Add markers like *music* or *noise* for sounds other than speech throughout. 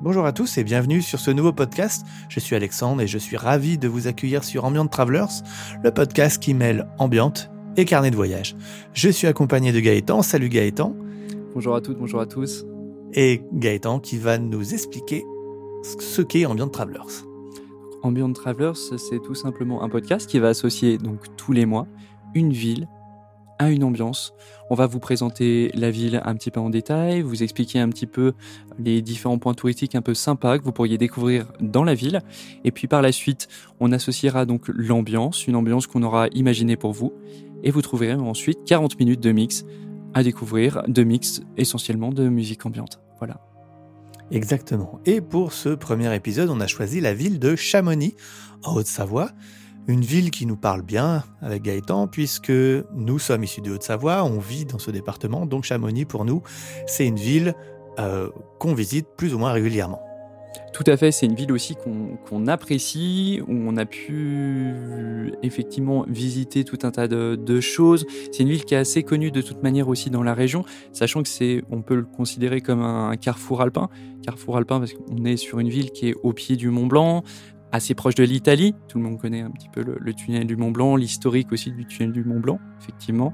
Bonjour à tous et bienvenue sur ce nouveau podcast. Je suis Alexandre et je suis ravi de vous accueillir sur Ambient Travelers, le podcast qui mêle ambiante et carnet de voyage. Je suis accompagné de Gaëtan. Salut Gaëtan. Bonjour à toutes, bonjour à tous. Et Gaëtan qui va nous expliquer ce qu'est Ambient Travelers. Ambient Travelers, c'est tout simplement un podcast qui va associer donc tous les mois une ville à une ambiance. On va vous présenter la ville un petit peu en détail, vous expliquer un petit peu les différents points touristiques un peu sympas que vous pourriez découvrir dans la ville. Et puis par la suite, on associera donc l'ambiance, une ambiance qu'on aura imaginée pour vous. Et vous trouverez ensuite 40 minutes de mix à découvrir, de mix essentiellement de musique ambiante. Voilà. Exactement. Et pour ce premier épisode, on a choisi la ville de Chamonix, en Haute-Savoie. Une ville qui nous parle bien avec Gaëtan, puisque nous sommes issus de Haute-Savoie, on vit dans ce département, donc Chamonix pour nous, c'est une ville euh, qu'on visite plus ou moins régulièrement. Tout à fait, c'est une ville aussi qu'on apprécie, où on a pu effectivement visiter tout un tas de, choses. C'est une ville qui est assez connue de toute manière aussi dans la région, sachant que c'est, on peut le considérer comme un carrefour alpin. Carrefour alpin parce qu'on est sur une ville qui est au pied du Mont Blanc, assez proche de l'Italie. Tout le monde connaît un petit peu le, tunnel du Mont Blanc, l'historique aussi du tunnel du Mont Blanc, effectivement.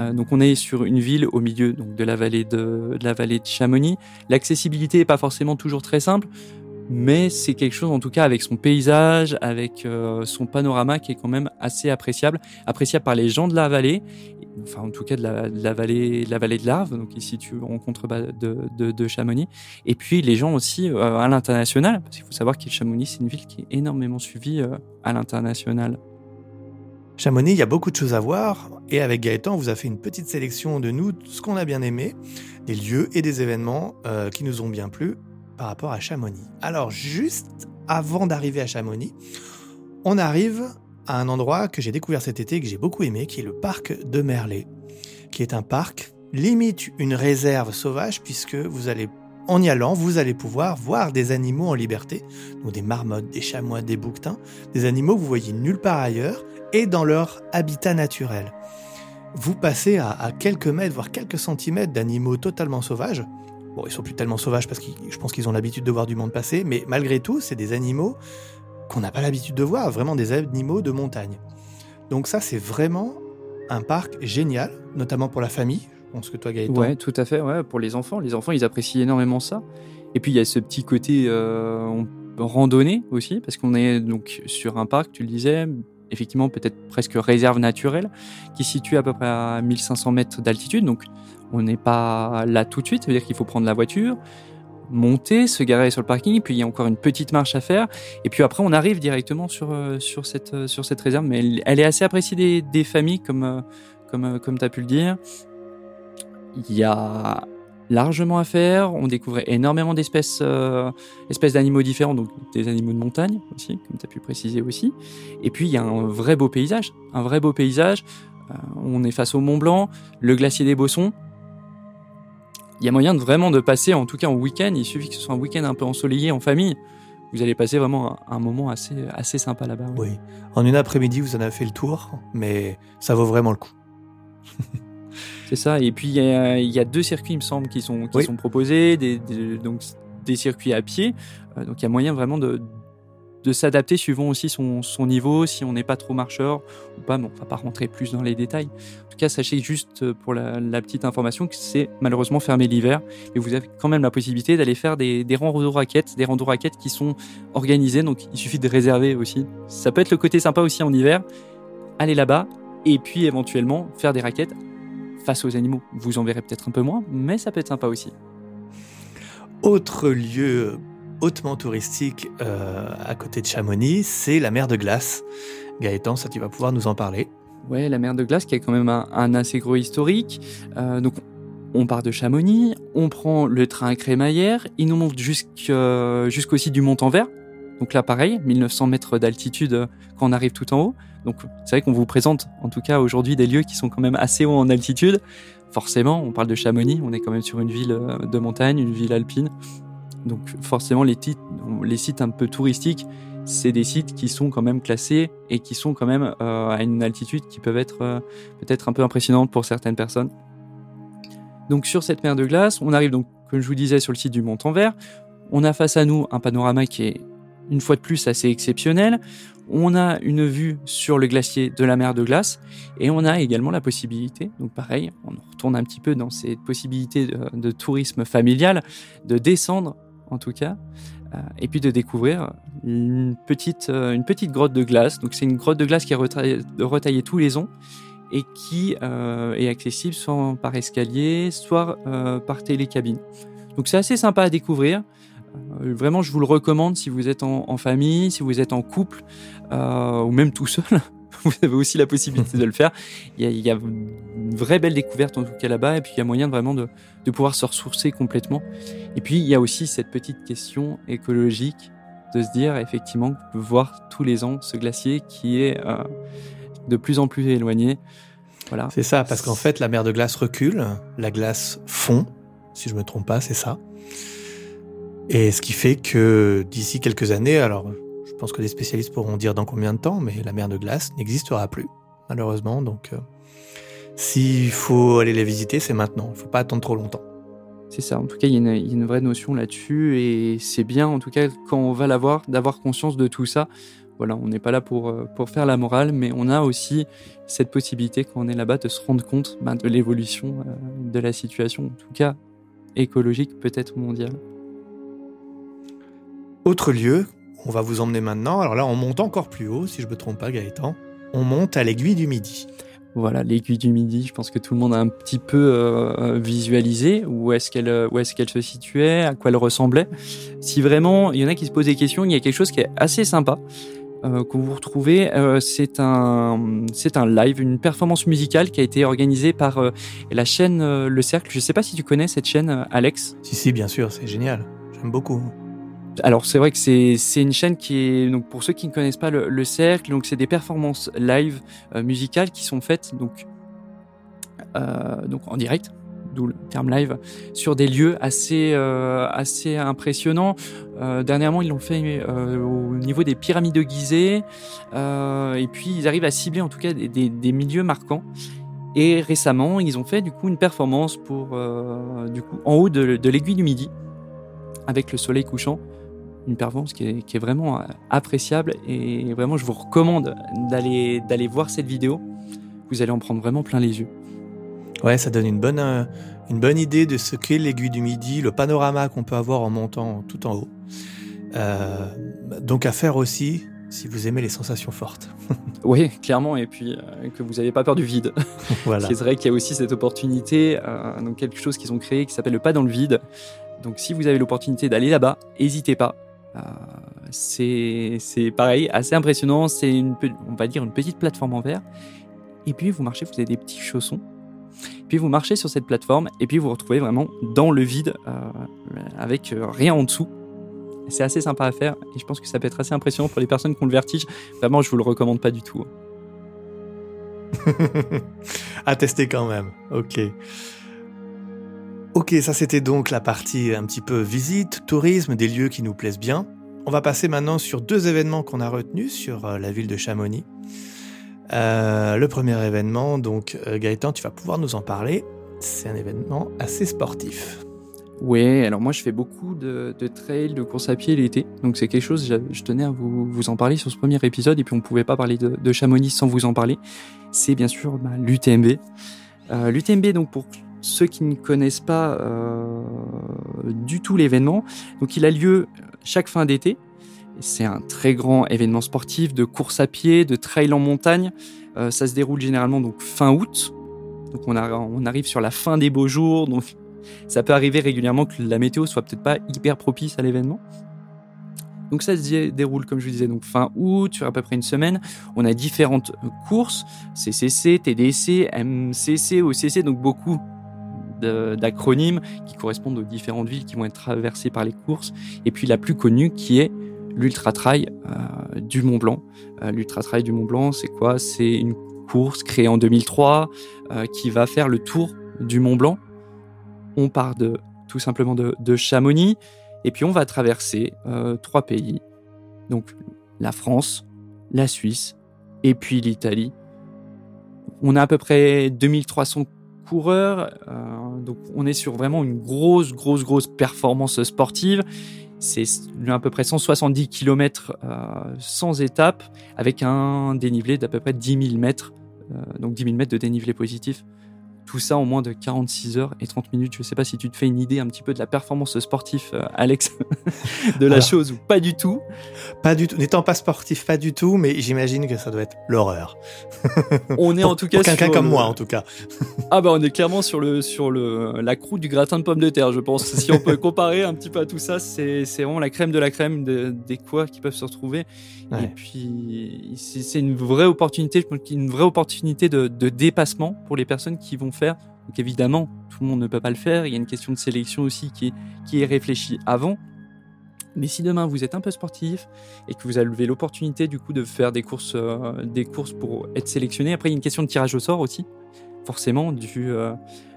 Euh, donc on est sur une ville au milieu de, la vallée de, de la vallée de Chamonix. L'accessibilité n'est pas forcément toujours très simple, mais c'est quelque chose en tout cas avec son paysage, avec euh, son panorama qui est quand même assez appréciable, appréciable par les gens de la vallée, enfin en tout cas de la, vallée, de la vallée de l'Arve, donc ici tu rencontres de, de, Chamonix, et puis les gens aussi euh, à l'international, parce qu'il faut savoir que Chamonix c'est une ville qui est énormément suivie euh, à l'international. Chamonix, il y a beaucoup de choses à voir, et avec Gaëtan, on vous a fait une petite sélection de nous, ce qu'on a bien aimé, des lieux et des événements qui nous ont bien plu, par rapport à Chamonix. Alors juste avant d'arriver à Chamonix, on arrive à un endroit que j'ai découvert cet été et que j'ai beaucoup aimé, qui est le parc de Merlet, qui est un parc limite une réserve sauvage puisque vous allez en y allant, vous allez pouvoir voir des animaux en liberté, donc des marmottes, des chamois, des bouquetins, des animaux que vous voyez nulle part ailleurs et dans leur habitat naturel. Vous passez à, à quelques mètres, voire quelques centimètres d'animaux totalement sauvages, Bon, ils sont plus tellement sauvages parce que je pense qu'ils ont l'habitude de voir du monde passer, mais malgré tout, c'est des animaux qu'on n'a pas l'habitude de voir, vraiment des animaux de montagne. Donc ça, c'est vraiment un parc génial, notamment pour la famille. Je pense que toi, Gaëtan. Ouais, tout à fait. Pour les enfants, les enfants, ils apprécient énormément ça. Et puis il y a ce petit côté euh, randonnée aussi, parce qu'on est donc sur un parc, tu le disais, effectivement peut-être presque réserve naturelle, qui situe à peu près à 1500 mètres d'altitude. Donc on n'est pas là tout de suite, ça veut dire qu'il faut prendre la voiture, monter, se garer sur le parking, puis il y a encore une petite marche à faire, et puis après on arrive directement sur, euh, sur, cette, euh, sur cette réserve, mais elle, est assez appréciée des, familles, comme, euh, comme, comme tu as pu le dire. Il y a largement à faire, on découvre énormément d'espèces espèces d'animaux différents, donc des animaux de montagne aussi, comme tu as pu préciser aussi, et puis il y a un vrai beau paysage, un vrai beau paysage, on est face au Mont Blanc, le glacier des Bossons, il y a moyen de vraiment de passer, en tout cas en week-end, il suffit que ce soit un week-end un peu ensoleillé en famille, vous allez passer vraiment un, moment assez, assez sympa là-bas. Oui. en une après-midi, vous en avez fait le tour, mais ça vaut vraiment le coup. *laughs* C'est ça, et puis il y, a deux circuits, il me semble, qui sont, qui sont proposés, des, donc des circuits à pied, euh, donc il y a moyen vraiment de, de s'adapter suivant aussi son, son, niveau, si on n'est pas trop marcheur ou pas, mais on va pas rentrer plus dans les détails. En tout cas, sachez juste euh, pour la, petite information que c'est malheureusement fermé l'hiver, mais vous avez quand même la possibilité d'aller faire des, des randos raquettes, des randos raquettes qui sont organisés, donc il suffit de réserver aussi. Ça peut être le côté sympa aussi en hiver, aller là-bas et puis éventuellement faire des raquettes face aux animaux. Vous en verrez peut-être un peu moins, mais ça peut être sympa aussi. Autre lieu hautement touristique euh, à côté de Chamonix, c'est la mer de glace. Gaëtan, ça tu vas pouvoir nous en parler. Ouais, la mer de glace qui a quand même un, assez gros historique. Euh, donc on part de Chamonix, on prend le train à crémaillère, il nous monte jusqu'au site du Mont-en-Vert. Donc là, pareil, 1900 mètres d'altitude euh, quand on arrive tout en haut. Donc c'est vrai qu'on vous présente, en tout cas aujourd'hui, des lieux qui sont quand même assez hauts en altitude. Forcément, on parle de Chamonix, on est quand même sur une ville de montagne, une ville alpine. Donc forcément, les, sites un peu touristiques, c'est des sites qui sont quand même classés et qui sont quand même euh, à une altitude qui peuvent être euh, peut-être un peu impressionnante pour certaines personnes. Donc sur cette mer de glace, on arrive donc, comme je vous disais, sur le site du Mont-en-Vert. On a face à nous un panorama qui est une fois de plus assez exceptionnel. On a une vue sur le glacier de la mer de glace et on a également la possibilité, donc pareil, on retourne un petit peu dans cette possibilité de, tourisme familial, de descendre en tout cas, euh, et puis de découvrir une petite, euh, une petite grotte de glace. Donc c'est une grotte de glace qui est retaillée, tous les ans et qui euh, est accessible soit par escalier, soit par télécabine. Donc c'est assez sympa à découvrir. Vraiment, je vous le recommande si vous êtes en, famille, si vous êtes en couple, ou même tout seul. *laughs* vous avez aussi la possibilité de le faire. Il y, a, une vraie belle découverte en tout cas là-bas, et puis il y a moyen de vraiment de, pouvoir se ressourcer complètement. Et puis il y a aussi cette petite question écologique de se dire effectivement voir tous les ans ce glacier qui est euh, de plus en plus éloigné. Voilà. C'est ça, parce qu'en fait la mer de glace recule, la glace fond, si je me trompe pas, c'est ça. Et ce qui fait que d'ici quelques années, alors je pense que les spécialistes pourront dire dans combien de temps, mais la mer de glace n'existera plus, malheureusement. Donc euh, s'il faut aller les visiter, c'est maintenant. Il ne faut pas attendre trop longtemps. C'est ça, en tout cas, il y, a une vraie notion là-dessus, et c'est bien, en tout cas, quand on va l'avoir, d'avoir conscience de tout ça. Voilà, on n'est pas là pour, euh, pour faire la morale, mais on a aussi cette possibilité, quand on est là-bas, de se rendre compte ben, de l'évolution euh, de la situation, en tout cas écologique, peut-être mondiale. Autre lieu, on va vous emmener maintenant. Alors là, on monte encore plus haut, si je ne me trompe pas, Gaëtan. On monte à l'aiguille du Midi. Voilà, l'aiguille du Midi, je pense que tout le monde a un petit peu euh, visualisé où est-ce qu'elle où est-ce qu'elle se situait, à quoi elle ressemblait. Si vraiment il y en a qui se posent des questions, il y a quelque chose qui est assez sympa euh, que vous retrouvez. Euh, c'est un c'est un live, une performance musicale qui a été organisée par la chaîne Le Cercle. Je ne sais pas si tu connais cette chaîne, Alex. Si si, bien sûr, c'est génial. J'aime beaucoup alors c'est vrai que c'est une chaîne qui est donc pour ceux qui ne connaissent pas le, cercle donc c'est des performances live euh, musicales qui sont faites donc euh, donc en direct d'où le terme live sur des lieux assez euh, assez impressionnants. Dernièrement ils l'ont fait au niveau des pyramides de Gizeh et puis ils arrivent à cibler en tout cas des, des, milieux marquants. Et récemment ils ont fait du coup une performance pour du coup en haut de, de l'aiguille du midi avec le soleil couchant une performance qui est, vraiment euh, appréciable et vraiment je vous recommande d'aller d'aller voir cette vidéo. Vous allez en prendre vraiment plein les yeux. Ouais, ça donne une bonne, euh, une bonne idée de ce qu'est l'aiguille du midi, le panorama qu'on peut avoir en montant tout en haut. Euh, donc à faire aussi si vous aimez les sensations fortes. *laughs* oui, clairement, et puis que vous n'avez pas peur du vide. *laughs* voilà. C'est vrai qu'il y a aussi cette opportunité, donc quelque chose qu'ils ont créé qui s'appelle le pas dans le vide. Donc si vous avez l'opportunité d'aller là-bas, n'hésitez pas. Euh, c'est pareil, assez impressionnant. C'est une, on va dire une petite plateforme en verre. Et puis vous marchez, vous avez des petits chaussons. Puis vous marchez sur cette plateforme et puis vous vous retrouvez vraiment dans le vide euh, avec euh, rien en dessous. C'est assez sympa à faire et je pense que ça peut être assez impressionnant pour les personnes qui ont le vertige. Vraiment, je vous le recommande pas du tout. *laughs* à tester quand même. Ok. Ok, ça c'était donc la partie un petit peu visite, tourisme, des lieux qui nous plaisent bien. On va passer maintenant sur deux événements qu'on a retenus sur euh, la ville de Chamonix. Euh, le premier événement, donc euh, Gaëtan, tu vas pouvoir nous en parler. C'est un événement assez sportif. Oui, alors moi je fais beaucoup de, de trail, de course à pied l'été, donc c'est quelque chose, je, tenais à vous, vous, en parler sur ce premier épisode, et puis on ne pouvait pas parler de, Chamonix sans vous en parler. C'est bien sûr bah, l'UTMB. L'UTMB, donc pour ceux qui ne connaissent pas euh, du tout l'événement, donc il a lieu chaque fin d'été. C'est un très grand événement sportif de course à pied, de trail en montagne. Euh, ça se déroule généralement donc fin août. Donc on, arrive sur la fin des beaux jours. Donc ça peut arriver régulièrement que la météo soit peut-être pas hyper propice à l'événement. Donc ça se déroule, comme je vous disais, donc fin août, sur à peu près une semaine. On a différentes courses, CCC, TDC, MCC, OCC, donc beaucoup d'acronymes qui correspondent aux différentes villes qui vont être traversées par les courses. Et puis la plus connue qui est l'Ultra Trail euh, du Mont Blanc. Euh, L'Ultra Trail du Mont Blanc, c'est quoi? C'est une course créée en 2003 euh, qui va faire le tour du Mont Blanc. On part de tout simplement de, de Chamonix et puis on va traverser trois pays. Donc la France, la Suisse et puis l'Italie. On a à peu près 2300 coureurs. Euh, donc on est sur vraiment une grosse, grosse, grosse performance sportive. c'est à peu près 170 km sans étape, avec un dénivelé d'à peu près 10 000 mètres, donc 10 000 mètres de dénivelé positif. Tout ça en moins de 46 heures et 30 minutes. Je ne sais pas si tu te fais une idée un petit peu de la performance sportive, euh, Alex, *laughs* de la chose ou pas du tout. Pas du tout. N'étant pas sportif, pas du tout, mais j'imagine que ça doit être l'horreur. *laughs* On est en tout cas pour quelqu'un comme moi, en tout cas. *laughs* ah bah on est clairement sur le sur le la croûte du gratin de pommes de terre, je pense. Si on peut comparer un petit peu à tout ça, c'est c'est vraiment la crème de la crème des quoi qui peuvent se retrouver. Et puis c'est une vraie opportunité, je pense une vraie opportunité de, de dépassement pour les personnes qui vont faire. Donc évidemment, tout le monde ne peut pas le faire. Il y a une question de sélection aussi qui est, réfléchie avant. Mais si demain vous êtes un peu sportif et que vous avez l'opportunité du coup de faire des courses, euh, des courses pour être sélectionné, après il y a une question de tirage au sort aussi, forcément dû, euh,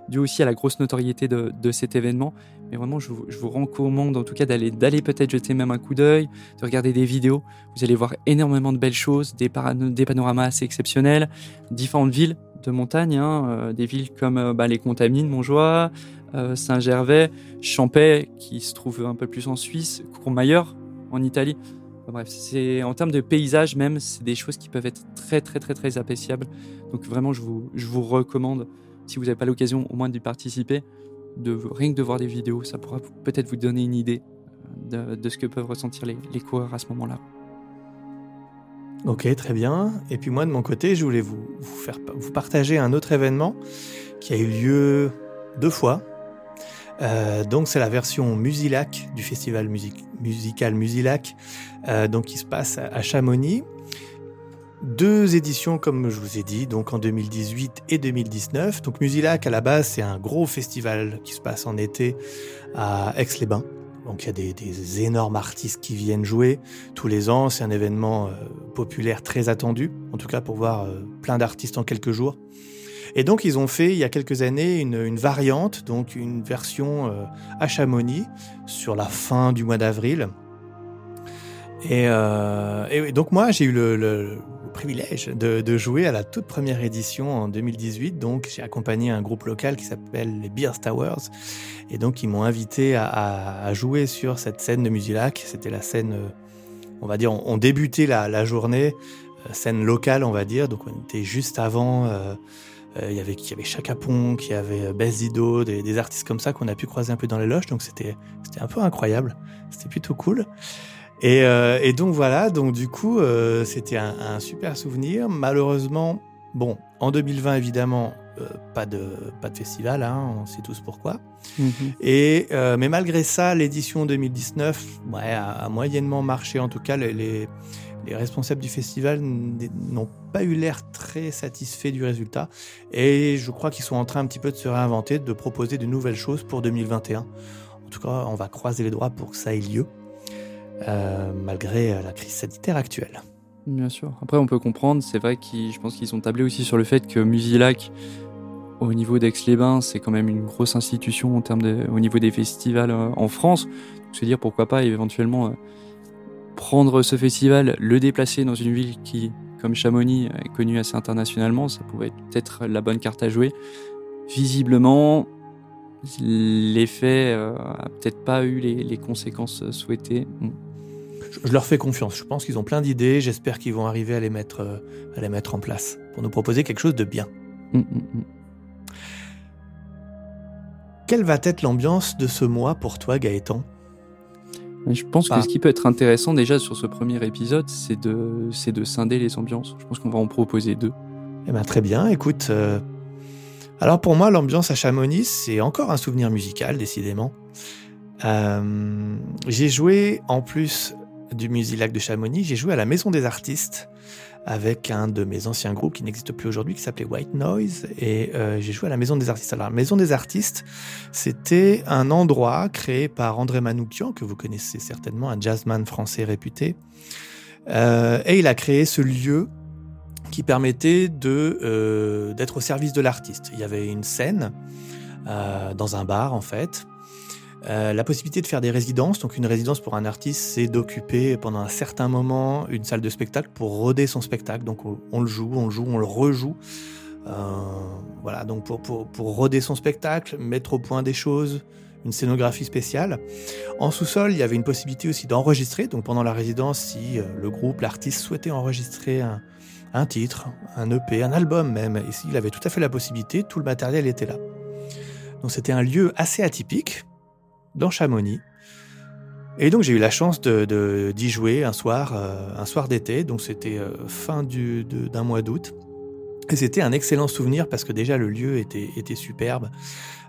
dû aussi à la grosse notoriété de, cet événement. Mais vraiment, je vous, recommande en tout cas d'aller, peut-être jeter même un coup d'œil, de regarder des vidéos. Vous allez voir énormément de belles choses, des panoramas assez exceptionnels, différentes villes de montagne, hein, euh, des villes comme euh, bah, les Contamines, Montjoie, euh, Saint-Gervais, Champais, qui se trouve un peu plus en Suisse, Courmayeur en Italie. bref, c'est en termes de paysage même, c'est des choses qui peuvent être très très très très appréciables. Donc vraiment, je vous, je vous recommande, si vous n'avez pas l'occasion au moins d'y participer, de rien que de voir des vidéos, ça pourra peut-être vous donner une idée de, ce que peuvent ressentir les, les coureurs à ce moment-là. Ok, très bien. Et puis moi, de mon côté, je voulais vous, faire vous partager un autre événement qui a eu lieu deux fois. Euh, donc c'est la version Musilac du festival musical Musilac, euh, donc qui se passe à, Chamonix. Deux éditions, comme je vous ai dit, donc en 2018 et 2019. Donc Musilac, à la base, c'est un gros festival qui se passe en été à Aix-les-Bains. Donc il y a des, énormes artistes qui viennent jouer tous les ans. C'est un événement euh, populaire très attendu, en tout cas pour voir euh, plein d'artistes en quelques jours. Et donc ils ont fait il y a quelques années une, variante, donc une version euh, à Chamonix sur la fin du mois d'avril. Et, donc moi j'ai eu le privilège de, jouer à la toute première édition en 2018. Donc, j'ai accompagné un groupe local qui s'appelle les Beers Towers. Et donc, ils m'ont invité à, jouer sur cette scène de Musilac. C'était la scène, euh, on va dire, on, débutait la, journée, euh, scène locale, on va dire. Donc, on était juste avant. Euh, il y avait qui avait Chaka y avait Bezido, des, des artistes comme ça qu'on a pu croiser un peu dans les loges. Donc, c'était c'était un peu incroyable. C'était plutôt cool. Et, euh, et, donc voilà, donc du coup, euh, c'était un, un, super souvenir. Malheureusement, bon, en 2020 évidemment, euh, pas de pas de festival, hein, on sait tous pourquoi. Mhm. Et mais malgré ça, l'édition 2019, ouais, a, moyennement marché. En tout cas, les, les, les responsables du festival n'ont pas eu l'air très satisfaits du résultat. Et je crois qu'ils sont en train un petit peu de se réinventer, de proposer de nouvelles choses pour 2021. En tout cas, on va croiser les doigts pour que ça ait lieu. Euh, malgré euh, la crise sanitaire actuelle. Bien sûr. Après, on peut comprendre, c'est vrai qu'ils, je pense qu'ils ont tablé aussi sur le fait que Musilac, au niveau d'Aix-les-Bains, c'est quand même une grosse institution en termes de, au niveau des festivals euh, en France. Donc, se dire pourquoi pas éventuellement prendre ce festival, le déplacer dans une ville qui, comme Chamonix, est connue assez internationalement, ça pouvait être peut-être la bonne carte à jouer. Visiblement, l'effet a peut-être pas eu les conséquences souhaitées. Je leur fais confiance. Je pense qu'ils ont plein d'idées. J'espère qu'ils vont arriver à les mettre, euh, à les mettre en place pour nous proposer quelque chose de bien. Mm, mm, mm. Quelle va être l'ambiance de ce mois pour toi, Gaëtan? Je pense que ce qui peut être intéressant déjà sur ce premier épisode, c'est de, c'est de scinder les ambiances. Je pense qu'on va en proposer deux. Eh ben, très bien. Écoute, euh, alors pour moi, l'ambiance à Chamonix, c'est encore un souvenir musical, décidément. Euh, j'ai joué en plus du Musilac de Chamonix, j'ai joué à la Maison des Artistes avec un de mes anciens groupes qui n'existe plus aujourd'hui, qui s'appelait White Noise, et euh, j'ai joué à la Maison des Artistes. Alors, la Maison des Artistes, c'était un endroit créé par André Manoukian, que vous connaissez certainement, un jazzman français réputé, euh, et il a créé ce lieu qui permettait de euh, d'être au service de l'artiste. Il y avait une scène dans un bar, en fait, euh, la possibilité de faire des résidences. Donc une résidence pour un artiste, c'est d'occuper pendant un certain moment une salle de spectacle pour roder son spectacle. Donc on, le joue, on le joue, on le rejoue. Euh, voilà, donc pour, pour, roder son spectacle, mettre au point des choses, une scénographie spéciale. En sous-sol, il y avait une possibilité aussi d'enregistrer. Donc pendant la résidence, si le groupe, l'artiste souhaitait enregistrer un, titre, un EP, un album même, et s'il avait tout à fait la possibilité, tout le matériel était là. Donc c'était un lieu assez atypique dans Chamonix. Et donc j'ai eu la chance de, d'y jouer un soir, euh, un soir d'été. Donc c'était euh, fin du, d'un mois d'août. Et c'était un excellent souvenir parce que déjà le lieu était, était superbe.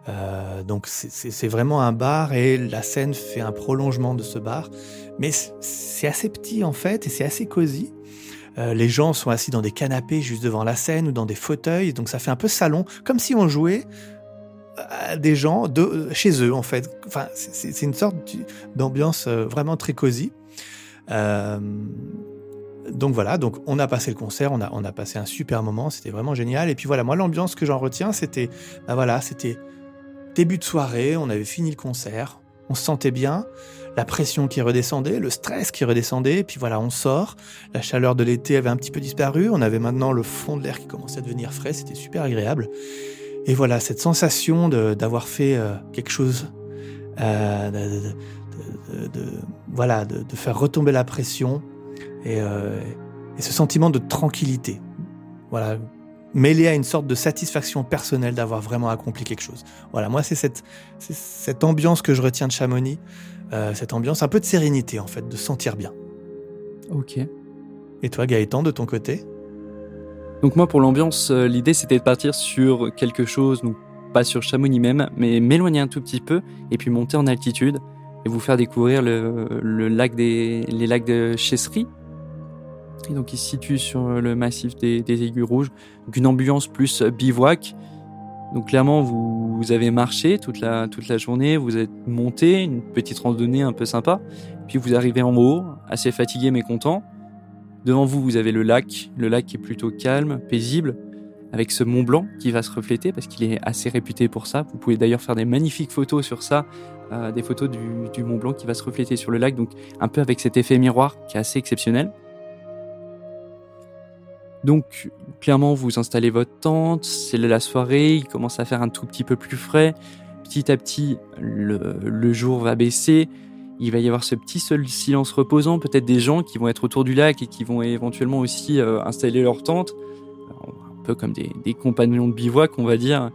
Euh, donc c'est, vraiment un bar et la scène fait un prolongement de ce bar. Mais c'est assez petit en fait et c'est assez cosy. les gens sont assis dans des canapés juste devant la scène ou dans des fauteuils, donc ça fait un peu salon, comme si on jouait des gens de chez eux en fait. Enfin, c'est une sorte d'ambiance euh, vraiment très cosy. Euh, donc voilà, donc on a passé le concert, on a, on a passé un super moment, c'était vraiment génial. Et puis voilà, moi l'ambiance que j'en retiens, c'était, bah voilà, c'était début de soirée, on avait fini le concert, on se sentait bien, la pression qui redescendait, le stress qui redescendait, puis voilà, on sort, la chaleur de l'été avait un petit peu disparu, on avait maintenant le fond de l'air qui commençait à devenir frais, c'était super agréable. Et voilà, cette sensation d'avoir fait euh, quelque chose, euh, de, voilà, de, faire retomber la pression euh, et, ce sentiment de tranquillité, voilà, mêlé à une sorte de satisfaction personnelle d'avoir vraiment accompli quelque chose. Voilà, moi c'est cette, cette ambiance que je retiens de Chamonix, cette ambiance un peu de sérénité en fait, de sentir bien. Ok. Et toi Gaëtan, de ton côté? Donc moi pour l'ambiance, euh, l'idée c'était de partir sur quelque chose, donc pas sur Chamonix même, mais m'éloigner un tout petit peu et puis monter en altitude et vous faire découvrir le, lac des, les lacs de Chesserie. Et donc il se situe sur le massif des, des Aiguilles Rouges, donc une ambiance plus bivouac. Donc clairement vous, vous, avez marché toute la, toute la journée, vous êtes monté, une petite randonnée un peu sympa, puis vous arrivez en haut, assez fatigué mais content. Devant vous, vous avez le lac, le lac est plutôt calme, paisible, avec ce Mont Blanc qui va se refléter parce qu'il est assez réputé pour ça. Vous pouvez d'ailleurs faire des magnifiques photos sur ça, euh, des photos du, Mont Blanc qui va se refléter sur le lac, donc un peu avec cet effet miroir qui est assez exceptionnel. Donc clairement, vous installez votre tente, c'est la soirée, il commence à faire un tout petit peu plus frais. Petit à petit, le jour va baisser, il va y avoir ce petit seul silence reposant, peut-être des gens qui vont être autour du lac et qui vont éventuellement aussi euh, installer leur tente, un peu comme des, compagnons de bivouac, on va dire.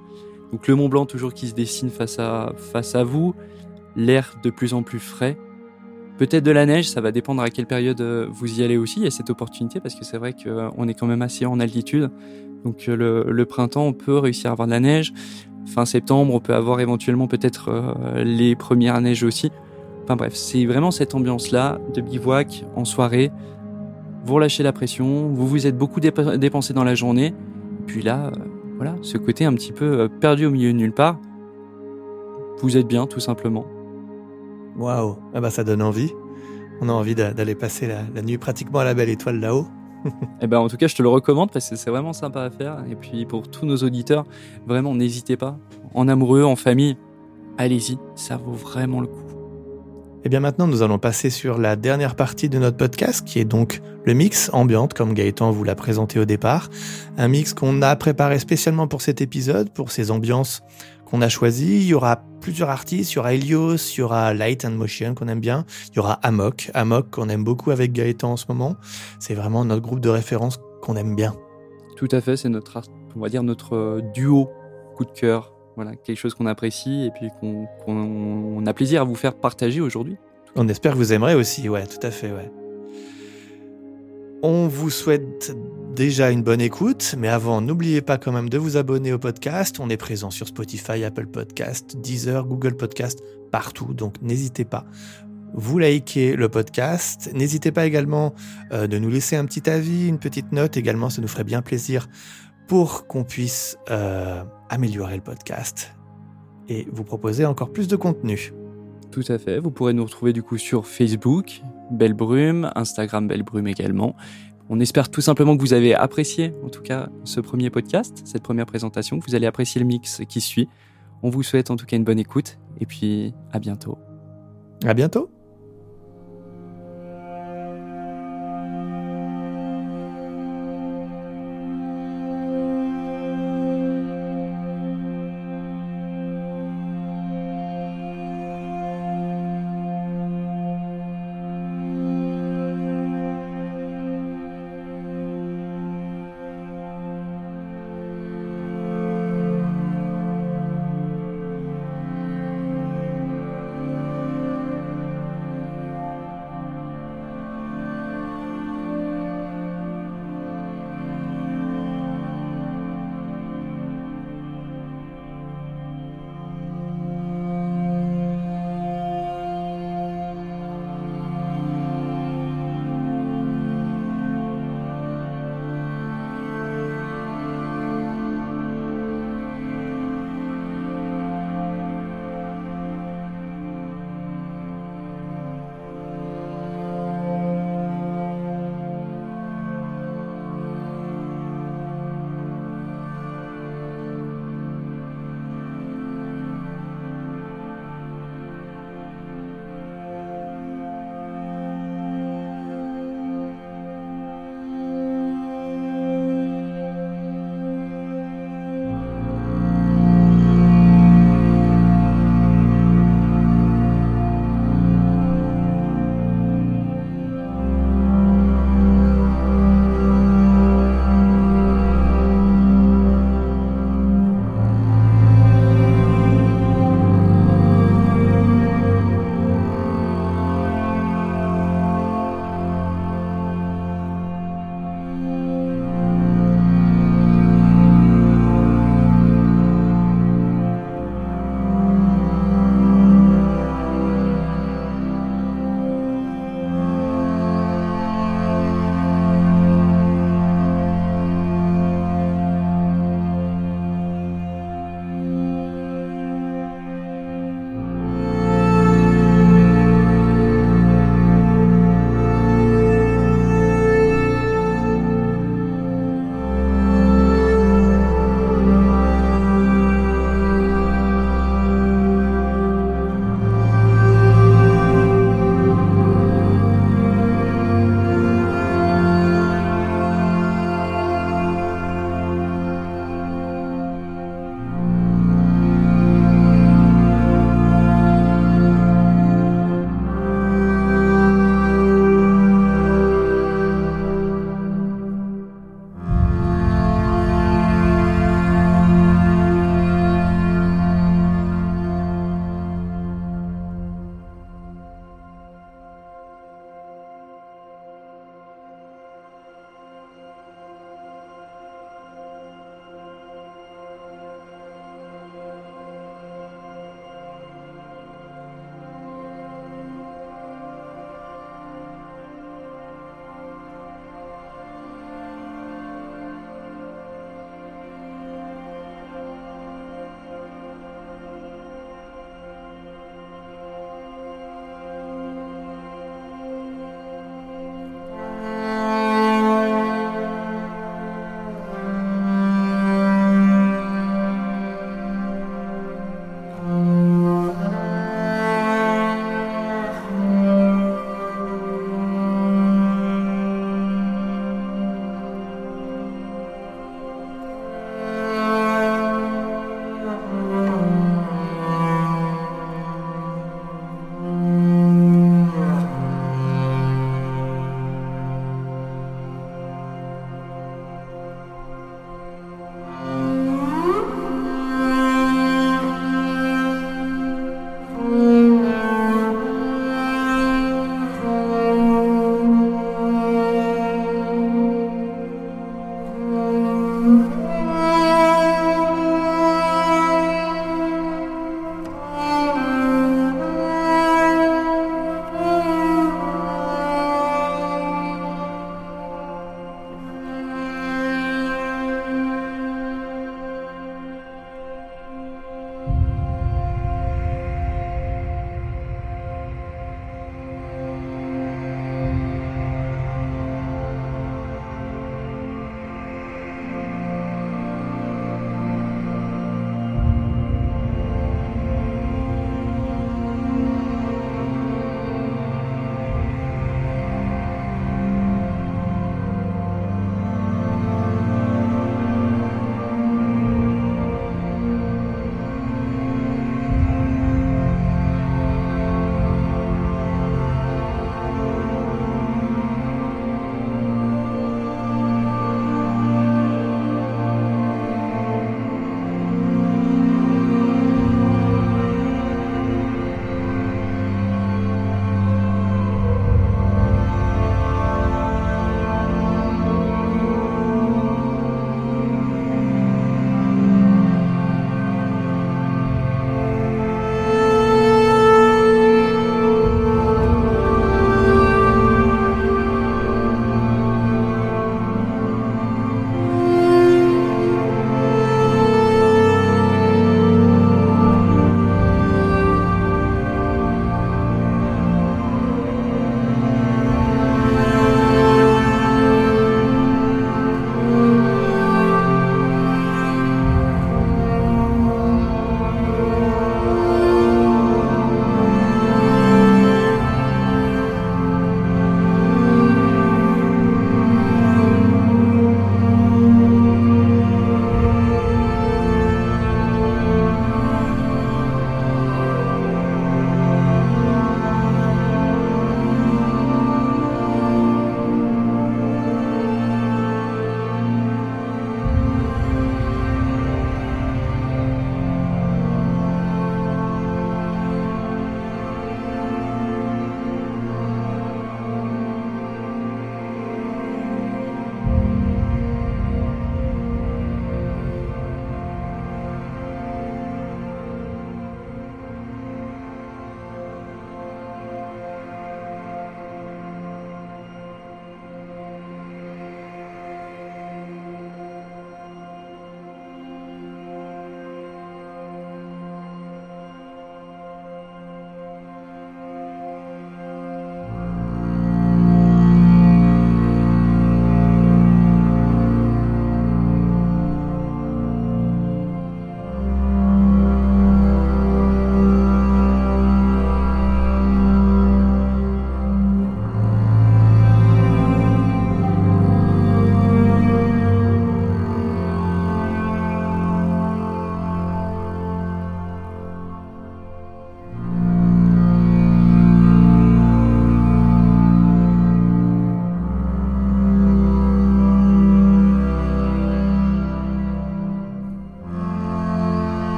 Donc le Mont Blanc toujours qui se dessine face à, face à vous, l'air de plus en plus frais. Peut-être de la neige, ça va dépendre à quelle période euh, vous y allez aussi. Il y a cette opportunité parce que c'est vrai qu'on euh, est quand même assez en altitude. Donc le, le, printemps, on peut réussir à avoir de la neige. Fin septembre, on peut avoir éventuellement peut-être les premières neiges aussi. Enfin bref, c'est vraiment cette ambiance-là de bivouac en soirée. Vous relâchez la pression, vous vous êtes beaucoup dépensé dans la journée. Puis là, euh, voilà, ce côté un petit peu euh, perdu au milieu de nulle part. Vous êtes bien, tout simplement. Waouh, ah bah ça donne envie. On a envie d'aller passer la, nuit pratiquement à la belle étoile là-haut. *laughs* eh ben, en tout cas, je te le recommande parce que c'est vraiment sympa à faire. Et puis pour tous nos auditeurs, vraiment, n'hésitez pas. En amoureux, en famille, allez-y, ça vaut vraiment le coup. Et eh bien maintenant, nous allons passer sur la dernière partie de notre podcast, qui est donc le mix ambiante, comme Gaëtan vous l'a présenté au départ. Un mix qu'on a préparé spécialement pour cet épisode, pour ces ambiances qu'on a choisies. Il y aura plusieurs artistes, il y aura Helios, il y aura Light and Motion qu'on aime bien, il y aura Amok, Amok qu'on aime beaucoup avec Gaëtan en ce moment. C'est vraiment notre groupe de référence qu'on aime bien. Tout à fait, c'est notre, on va dire notre euh, duo coup de cœur voilà, quelque chose qu'on apprécie et puis qu'on a plaisir à vous faire partager aujourd'hui. On espère que vous aimerez aussi, ouais, tout à fait, ouais. On vous souhaite déjà une bonne écoute, mais avant, n'oubliez pas quand même de vous abonner au podcast. On est présent sur Spotify, Apple Podcast, Deezer, Google Podcast, partout, donc n'hésitez pas. Vous likez le podcast. N'hésitez pas également euh, de nous laisser un petit avis, une petite note également, ça nous ferait bien plaisir pour qu'on puisse euh, améliorer le podcast et vous proposer encore plus de contenu. Tout à fait. Vous pourrez nous retrouver du coup sur Facebook, Belle Brume, Instagram Belle Brume également. On espère tout simplement que vous avez apprécié, en tout cas, ce premier podcast, cette première présentation, que vous allez apprécier le mix qui suit. On vous souhaite en tout cas une bonne écoute et puis à bientôt. À bientôt.